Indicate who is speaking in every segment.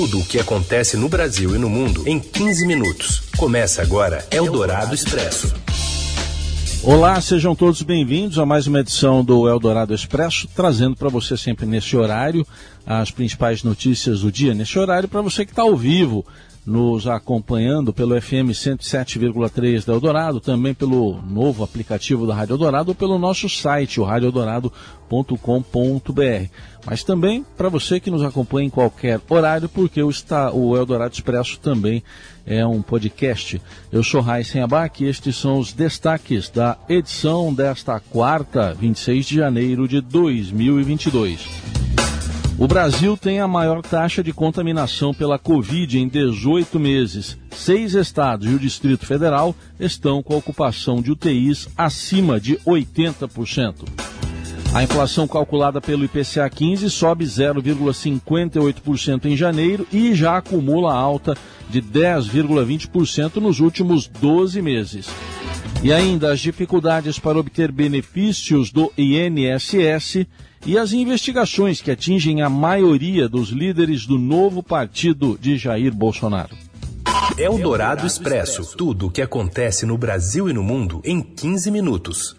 Speaker 1: Tudo o que acontece no Brasil e no mundo em 15 minutos. Começa agora Eldorado Expresso.
Speaker 2: Olá, sejam todos bem-vindos a mais uma edição do Eldorado Expresso, trazendo para você sempre nesse horário as principais notícias do dia nesse horário, para você que está ao vivo nos acompanhando pelo FM 107,3 da Eldorado, também pelo novo aplicativo da Rádio Eldorado ou pelo nosso site, o radioeldorado.com.br. Mas também para você que nos acompanha em qualquer horário, porque o, está, o Eldorado Expresso também é um podcast. Eu sou Raíssen Abac e estes são os destaques da edição desta quarta, 26 de janeiro de 2022. O Brasil tem a maior taxa de contaminação pela Covid em 18 meses. Seis estados e o Distrito Federal estão com a ocupação de UTIs acima de 80%. A inflação calculada pelo IPCA 15 sobe 0,58% em janeiro e já acumula alta de 10,20% nos últimos 12 meses. E ainda as dificuldades para obter benefícios do INSS e as investigações que atingem a maioria dos líderes do novo partido de Jair Bolsonaro.
Speaker 1: É o Dourado Expresso. Tudo o que acontece no Brasil e no mundo em 15 minutos.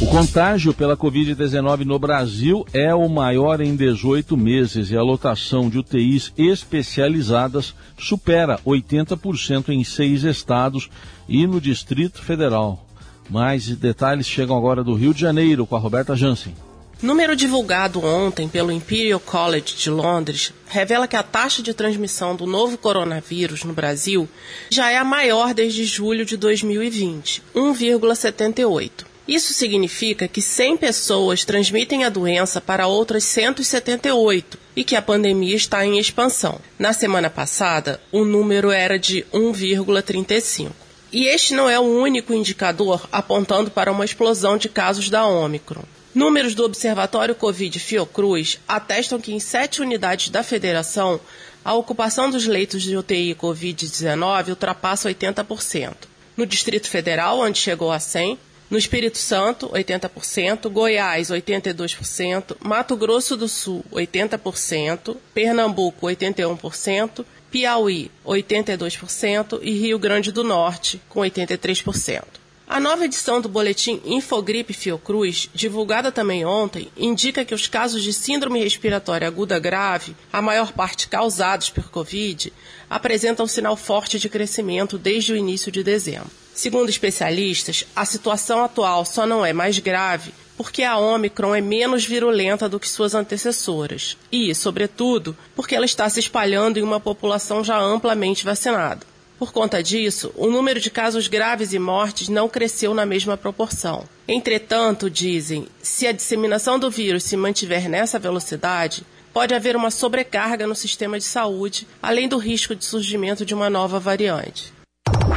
Speaker 2: O contágio pela Covid-19 no Brasil é o maior em 18 meses e a lotação de UTIs especializadas supera 80% em seis estados e no Distrito Federal. Mais detalhes chegam agora do Rio de Janeiro com a Roberta Jansen.
Speaker 3: Número divulgado ontem pelo Imperial College de Londres revela que a taxa de transmissão do novo coronavírus no Brasil já é a maior desde julho de 2020, 1,78. Isso significa que 100 pessoas transmitem a doença para outras 178 e que a pandemia está em expansão. Na semana passada, o número era de 1,35. E este não é o único indicador apontando para uma explosão de casos da Ômicron. Números do Observatório Covid Fiocruz atestam que em sete unidades da federação, a ocupação dos leitos de UTI Covid-19 ultrapassa 80%. No Distrito Federal, onde chegou a 100%, no Espírito Santo, 80%, Goiás, 82%, Mato Grosso do Sul, 80%, Pernambuco, 81%, Piauí, 82% e Rio Grande do Norte, com 83%. A nova edição do boletim Infogripe Fiocruz, divulgada também ontem, indica que os casos de síndrome respiratória aguda grave, a maior parte causados por Covid, apresentam sinal forte de crescimento desde o início de dezembro. Segundo especialistas, a situação atual só não é mais grave porque a Omicron é menos virulenta do que suas antecessoras e, sobretudo, porque ela está se espalhando em uma população já amplamente vacinada. Por conta disso, o número de casos graves e mortes não cresceu na mesma proporção. Entretanto, dizem, se a disseminação do vírus se mantiver nessa velocidade, pode haver uma sobrecarga no sistema de saúde, além do risco de surgimento de uma nova variante.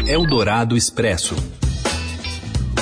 Speaker 1: Eldorado Expresso.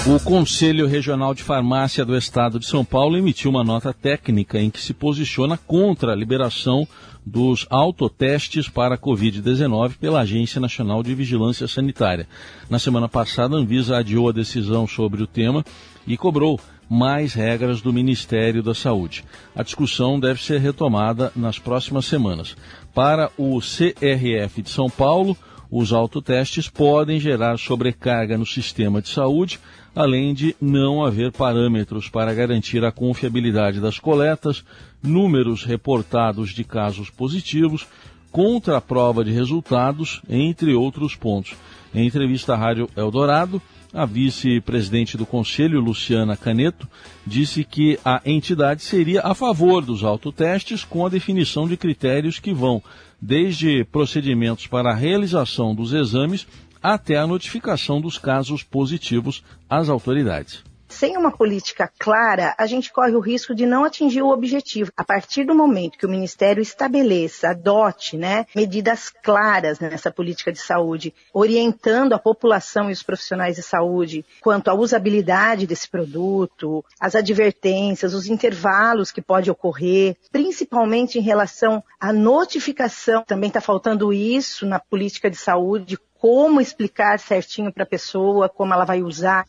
Speaker 2: O Conselho Regional de Farmácia do Estado de São Paulo emitiu uma nota técnica em que se posiciona contra a liberação dos autotestes para a Covid-19 pela Agência Nacional de Vigilância Sanitária. Na semana passada, a Anvisa adiou a decisão sobre o tema e cobrou mais regras do Ministério da Saúde. A discussão deve ser retomada nas próximas semanas. Para o CRF de São Paulo, os autotestes podem gerar sobrecarga no sistema de saúde, além de não haver parâmetros para garantir a confiabilidade das coletas, números reportados de casos positivos, contra a prova de resultados, entre outros pontos. Em entrevista à Rádio Eldorado, a vice-presidente do Conselho, Luciana Caneto, disse que a entidade seria a favor dos autotestes com a definição de critérios que vão desde procedimentos para a realização dos exames até a notificação dos casos positivos às autoridades
Speaker 4: sem uma política clara, a gente corre o risco de não atingir o objetivo. A partir do momento que o Ministério estabeleça, adote né, medidas claras nessa política de saúde, orientando a população e os profissionais de saúde quanto à usabilidade desse produto, as advertências, os intervalos que pode ocorrer, principalmente em relação à notificação, também está faltando isso na política de saúde, como explicar certinho para a pessoa como ela vai usar.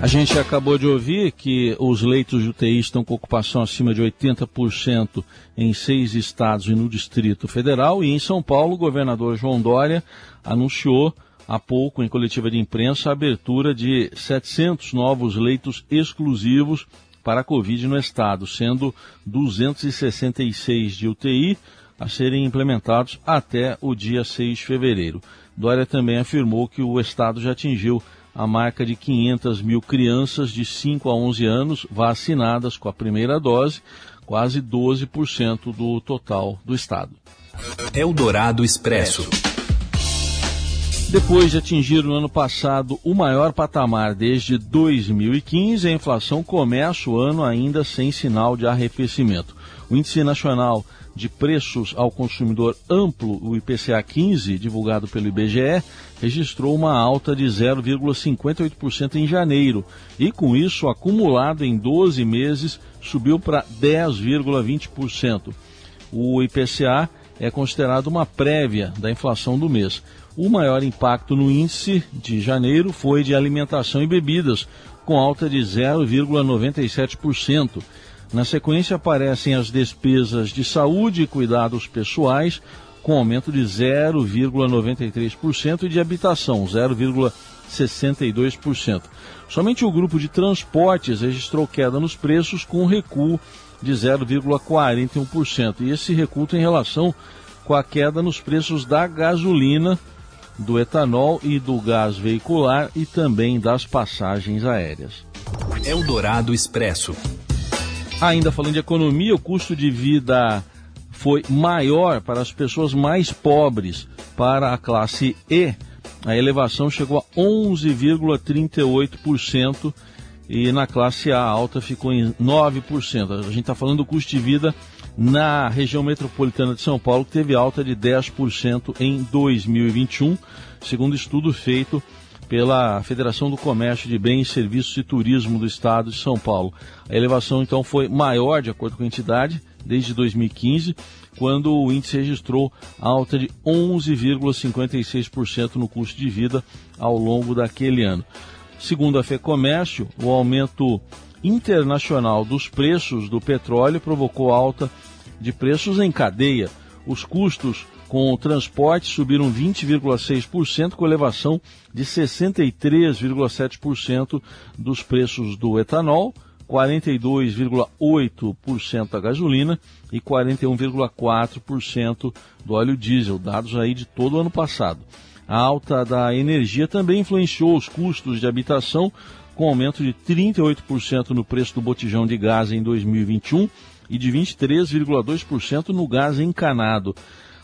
Speaker 2: A gente acabou de ouvir que os leitos de UTI estão com ocupação acima de 80% em seis estados e no Distrito Federal. E em São Paulo, o governador João Dória anunciou há pouco, em coletiva de imprensa, a abertura de 700 novos leitos exclusivos para a Covid no estado, sendo 266 de UTI a serem implementados até o dia 6 de fevereiro. Dória também afirmou que o estado já atingiu a marca de 500 mil crianças de 5 a 11 anos vacinadas com a primeira dose, quase 12% do total do estado.
Speaker 1: Eldorado Expresso.
Speaker 2: Depois de atingir no ano passado o maior patamar desde 2015, a inflação começa o ano ainda sem sinal de arrefecimento. O Índice Nacional de Preços ao Consumidor Amplo, o IPCA 15, divulgado pelo IBGE, registrou uma alta de 0,58% em janeiro e, com isso, acumulado em 12 meses, subiu para 10,20%. O IPCA é considerado uma prévia da inflação do mês. O maior impacto no índice de janeiro foi de alimentação e bebidas, com alta de 0,97%. Na sequência aparecem as despesas de saúde e cuidados pessoais, com aumento de 0,93% e de habitação, 0,62%. Somente o grupo de transportes registrou queda nos preços, com recuo de 0,41%. E esse recuo tem relação com a queda nos preços da gasolina, do etanol e do gás veicular e também das passagens aéreas.
Speaker 1: Eldorado Expresso.
Speaker 2: Ainda falando de economia, o custo de vida foi maior para as pessoas mais pobres. Para a classe E, a elevação chegou a 11,38% e na classe A alta ficou em 9%. A gente está falando do custo de vida na região metropolitana de São Paulo, que teve alta de 10% em 2021, segundo estudo feito pela Federação do Comércio de Bens, Serviços e Turismo do Estado de São Paulo. A elevação então foi maior, de acordo com a entidade, desde 2015, quando o índice registrou alta de 11,56% no custo de vida ao longo daquele ano. Segundo a FEComércio, o aumento internacional dos preços do petróleo provocou alta de preços em cadeia. Os custos com o transporte subiram 20,6%, com elevação de 63,7% dos preços do etanol, 42,8% da gasolina e 41,4% do óleo diesel, dados aí de todo o ano passado. A alta da energia também influenciou os custos de habitação, com aumento de 38% no preço do botijão de gás em 2021 e de 23,2% no gás encanado.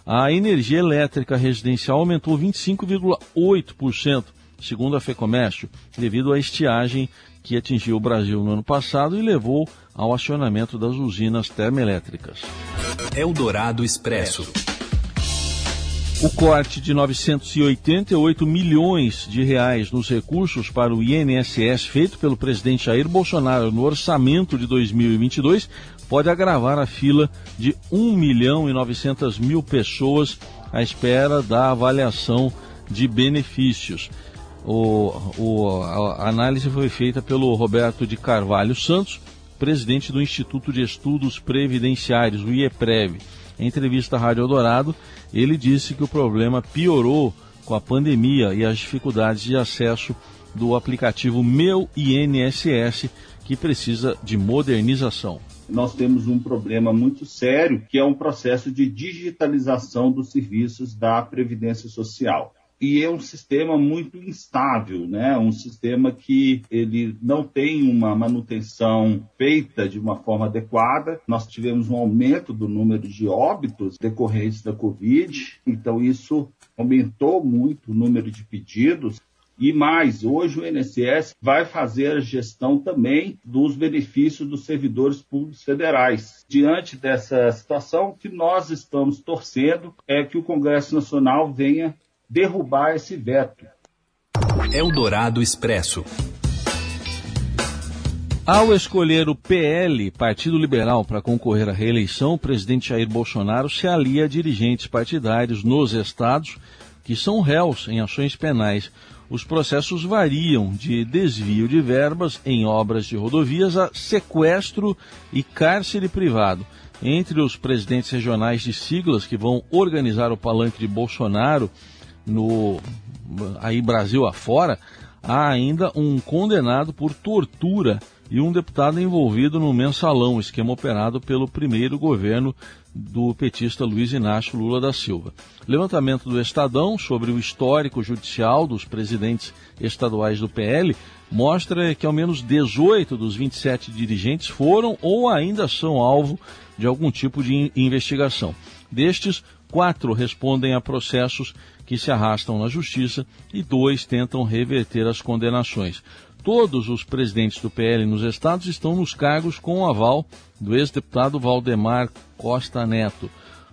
Speaker 2: A energia elétrica residencial aumentou 25,8%, segundo a FEComércio, devido à estiagem que atingiu o Brasil no ano passado e levou ao acionamento das usinas termoelétricas.
Speaker 1: Eldorado Expresso.
Speaker 2: O corte de 988 milhões de reais nos recursos para o INSS feito pelo presidente Jair Bolsonaro no orçamento de 2022 pode agravar a fila de 1 milhão e 900 mil pessoas à espera da avaliação de benefícios. O, o, a análise foi feita pelo Roberto de Carvalho Santos, presidente do Instituto de Estudos Previdenciários, o IEPREV. Em entrevista à Rádio Eldorado, ele disse que o problema piorou com a pandemia e as dificuldades de acesso do aplicativo Meu INSS, que precisa de modernização
Speaker 5: nós temos um problema muito sério, que é um processo de digitalização dos serviços da Previdência Social. E é um sistema muito instável, né? Um sistema que ele não tem uma manutenção feita de uma forma adequada. Nós tivemos um aumento do número de óbitos decorrentes da Covid, então isso aumentou muito o número de pedidos. E mais, hoje o INSS vai fazer a gestão também dos benefícios dos servidores públicos federais. Diante dessa situação, que nós estamos torcendo é que o Congresso Nacional venha derrubar esse veto.
Speaker 1: Eldorado Expresso.
Speaker 2: Ao escolher o PL, Partido Liberal, para concorrer à reeleição, o presidente Jair Bolsonaro se alia a dirigentes partidários nos estados que são réus em ações penais. Os processos variam de desvio de verbas em obras de rodovias a sequestro e cárcere privado. Entre os presidentes regionais de siglas que vão organizar o palanque de Bolsonaro no aí Brasil afora, há ainda um condenado por tortura e um deputado envolvido no mensalão, esquema operado pelo primeiro governo do petista Luiz Inácio Lula da Silva. Levantamento do Estadão sobre o histórico judicial dos presidentes estaduais do PL mostra que ao menos 18 dos 27 dirigentes foram ou ainda são alvo de algum tipo de investigação. Destes, quatro respondem a processos que se arrastam na justiça e dois tentam reverter as condenações. Todos os presidentes do PL nos estados estão nos cargos com o aval do ex-deputado Valdemar Costa Neto,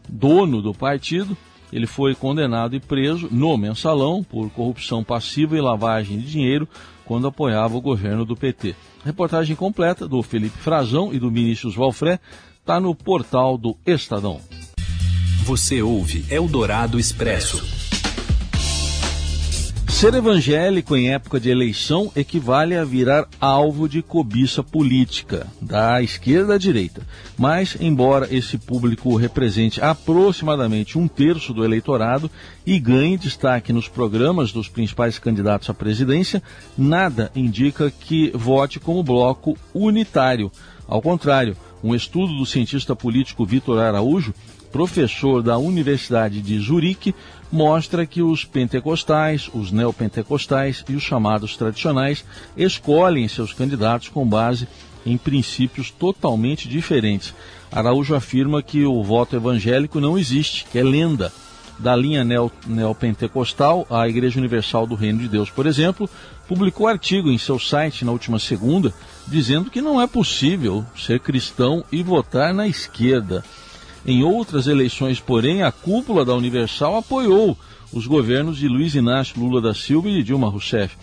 Speaker 2: dono do partido. Ele foi condenado e preso no mensalão por corrupção passiva e lavagem de dinheiro quando apoiava o governo do PT. reportagem completa do Felipe Frazão e do Vinícius Valfré está no portal do Estadão.
Speaker 1: Você ouve Eldorado Expresso.
Speaker 2: Ser evangélico em época de eleição equivale a virar alvo de cobiça política, da esquerda à direita. Mas, embora esse público represente aproximadamente um terço do eleitorado e ganhe destaque nos programas dos principais candidatos à presidência, nada indica que vote como bloco unitário. Ao contrário, um estudo do cientista político Vitor Araújo professor da Universidade de Zurique, mostra que os pentecostais, os neopentecostais e os chamados tradicionais escolhem seus candidatos com base em princípios totalmente diferentes. Araújo afirma que o voto evangélico não existe, que é lenda. Da linha neopentecostal, a Igreja Universal do Reino de Deus, por exemplo, publicou artigo em seu site na última segunda dizendo que não é possível ser cristão e votar na esquerda. Em outras eleições, porém, a cúpula da Universal apoiou os governos de Luiz Inácio Lula da Silva e de Dilma Rousseff.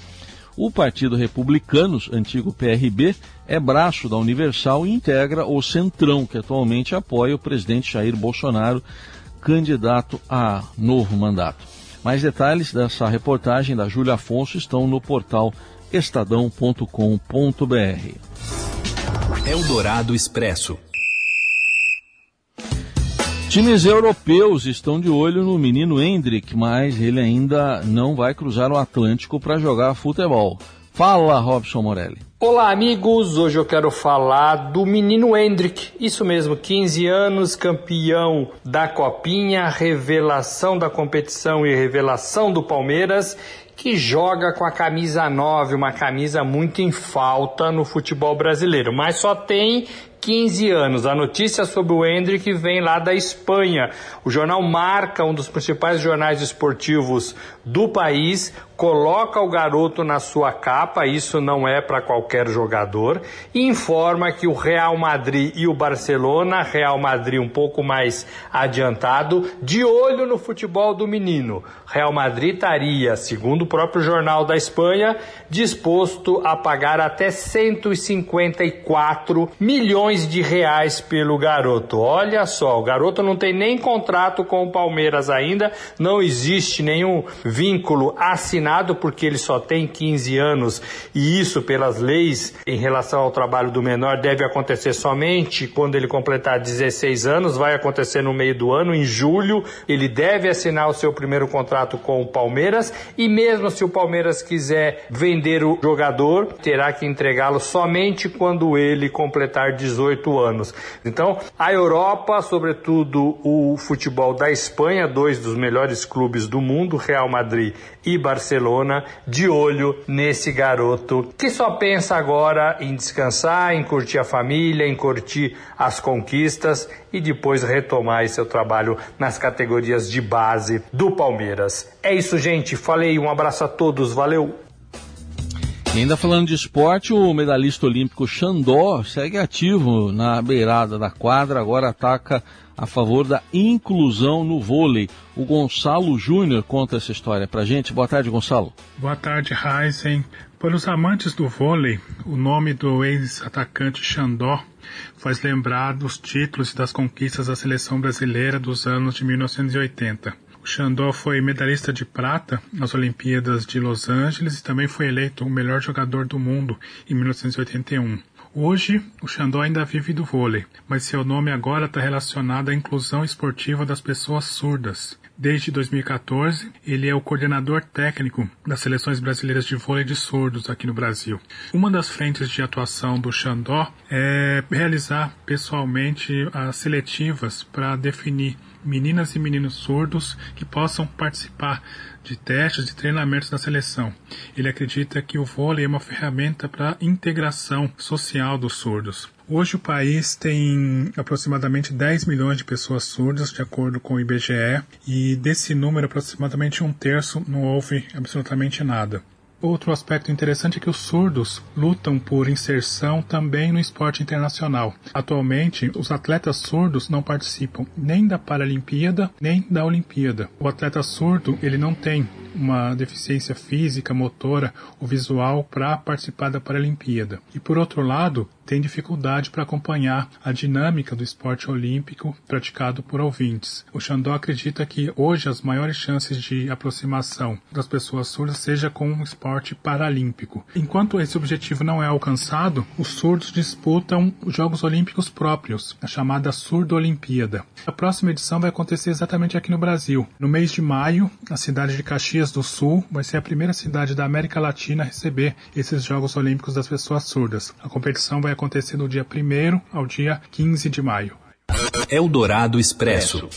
Speaker 2: O Partido Republicanos, antigo PRB, é braço da Universal e integra o Centrão, que atualmente apoia o presidente Jair Bolsonaro, candidato a novo mandato. Mais detalhes dessa reportagem da Júlia Afonso estão no portal estadão.com.br.
Speaker 1: Eldorado Expresso.
Speaker 2: Times europeus estão de olho no menino Hendrick, mas ele ainda não vai cruzar o Atlântico para jogar futebol. Fala, Robson Morelli.
Speaker 6: Olá, amigos. Hoje eu quero falar do menino Hendrick. Isso mesmo, 15 anos, campeão da Copinha, revelação da competição e revelação do Palmeiras, que joga com a camisa 9, uma camisa muito em falta no futebol brasileiro, mas só tem 15 anos. A notícia sobre o Hendrick vem lá da Espanha. O jornal Marca, um dos principais jornais esportivos do país, coloca o garoto na sua capa, isso não é para qualquer jogador, e informa que o Real Madrid e o Barcelona, Real Madrid um pouco mais adiantado, de olho no futebol do menino. Real Madrid estaria, segundo próprio jornal da Espanha, disposto a pagar até 154 milhões de reais pelo garoto. Olha só, o garoto não tem nem contrato com o Palmeiras ainda, não existe nenhum vínculo assinado porque ele só tem 15 anos e isso, pelas leis em relação ao trabalho do menor, deve acontecer somente quando ele completar 16 anos, vai acontecer no meio do ano, em julho. Ele deve assinar o seu primeiro contrato com o Palmeiras e, mesmo se o Palmeiras quiser vender o jogador, terá que entregá-lo somente quando ele completar 18 anos. Então, a Europa, sobretudo o futebol da Espanha, dois dos melhores clubes do mundo, Real Madrid e Barcelona de olho nesse garoto que só pensa agora em descansar, em curtir a família, em curtir as conquistas e depois retomar seu trabalho nas categorias de base do Palmeiras. É isso, gente. Falei, um abraço a todos, valeu!
Speaker 2: E ainda falando de esporte, o medalhista olímpico Xandó segue ativo na beirada da quadra, agora ataca a favor da inclusão no vôlei. O Gonçalo Júnior conta essa história pra gente. Boa tarde, Gonçalo.
Speaker 7: Boa tarde, Heisen. Para os amantes do vôlei, o nome do ex-atacante Xandó faz lembrar dos títulos e das conquistas da seleção brasileira dos anos de 1980. Xandó foi medalhista de prata nas Olimpíadas de Los Angeles e também foi eleito o melhor jogador do mundo em 1981. Hoje, o Xandó ainda vive do vôlei, mas seu nome agora está relacionado à inclusão esportiva das pessoas surdas. Desde 2014, ele é o coordenador técnico das seleções brasileiras de vôlei de surdos aqui no Brasil. Uma das frentes de atuação do Xandó é realizar pessoalmente as seletivas para definir meninas e meninos surdos que possam participar de testes de treinamentos da seleção. Ele acredita que o vôlei é uma ferramenta para a integração social dos surdos. Hoje o país tem aproximadamente 10 milhões de pessoas surdas, de acordo com o IBGE, e desse número, aproximadamente um terço não ouve absolutamente nada. Outro aspecto interessante é que os surdos lutam por inserção também no esporte internacional. Atualmente, os atletas surdos não participam nem da Paralimpíada nem da Olimpíada. O atleta surdo ele não tem uma deficiência física, motora ou visual para participar da Paralimpíada. E por outro lado, tem dificuldade para acompanhar a dinâmica do esporte olímpico praticado por ouvintes. O Xandó acredita que hoje as maiores chances de aproximação das pessoas surdas seja com um esporte paralímpico. Enquanto esse objetivo não é alcançado, os surdos disputam os Jogos Olímpicos próprios, a chamada Surdo Olimpíada. A próxima edição vai acontecer exatamente aqui no Brasil. No mês de maio, a cidade de Caxias do Sul vai ser a primeira cidade da América Latina a receber esses Jogos Olímpicos das pessoas surdas. A competição vai acontecer do dia 1 ao dia 15 de maio.
Speaker 1: Eldorado Expresso.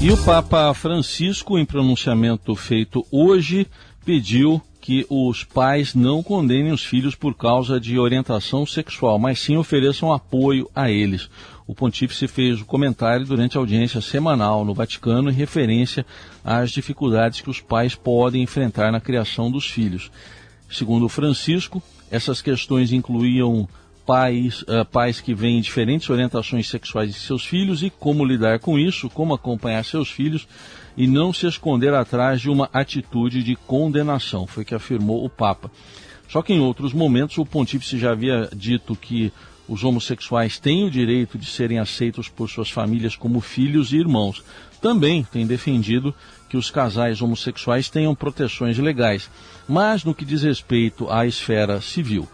Speaker 2: E o Papa Francisco, em pronunciamento feito hoje, pediu que os pais não condenem os filhos por causa de orientação sexual, mas sim ofereçam apoio a eles. O pontífice fez o comentário durante a audiência semanal no Vaticano em referência às dificuldades que os pais podem enfrentar na criação dos filhos. Segundo Francisco, essas questões incluíam pais, uh, pais que veem diferentes orientações sexuais de seus filhos e como lidar com isso, como acompanhar seus filhos e não se esconder atrás de uma atitude de condenação, foi que afirmou o Papa. Só que em outros momentos o pontífice já havia dito que os homossexuais têm o direito de serem aceitos por suas famílias como filhos e irmãos. Também tem defendido que os casais homossexuais tenham proteções legais, mas no que diz respeito à esfera civil,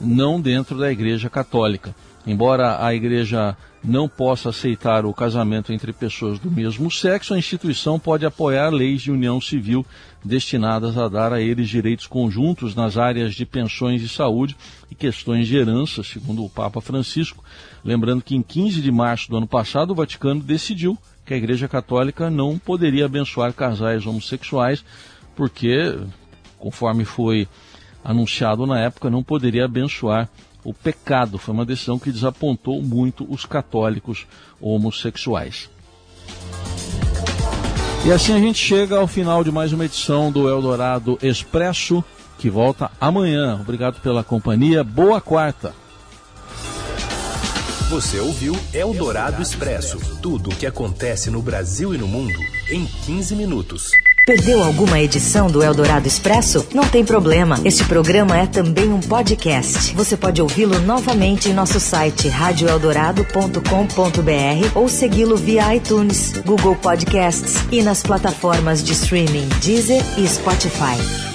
Speaker 2: não dentro da Igreja Católica. Embora a Igreja não possa aceitar o casamento entre pessoas do mesmo sexo, a instituição pode apoiar leis de união civil destinadas a dar a eles direitos conjuntos nas áreas de pensões e saúde e questões de herança, segundo o Papa Francisco. Lembrando que em 15 de março do ano passado o Vaticano decidiu que a Igreja Católica não poderia abençoar casais homossexuais, porque, conforme foi anunciado na época, não poderia abençoar o pecado. Foi uma decisão que desapontou muito os católicos homossexuais. E assim a gente chega ao final de mais uma edição do Eldorado Expresso, que volta amanhã. Obrigado pela companhia. Boa quarta.
Speaker 1: Você ouviu Eldorado Expresso tudo o que acontece no Brasil e no mundo em 15 minutos.
Speaker 8: Perdeu alguma edição do Eldorado Expresso? Não tem problema. Este programa é também um podcast. Você pode ouvi-lo novamente em nosso site radioeldorado.com.br ou segui-lo via iTunes, Google Podcasts e nas plataformas de streaming Deezer e Spotify.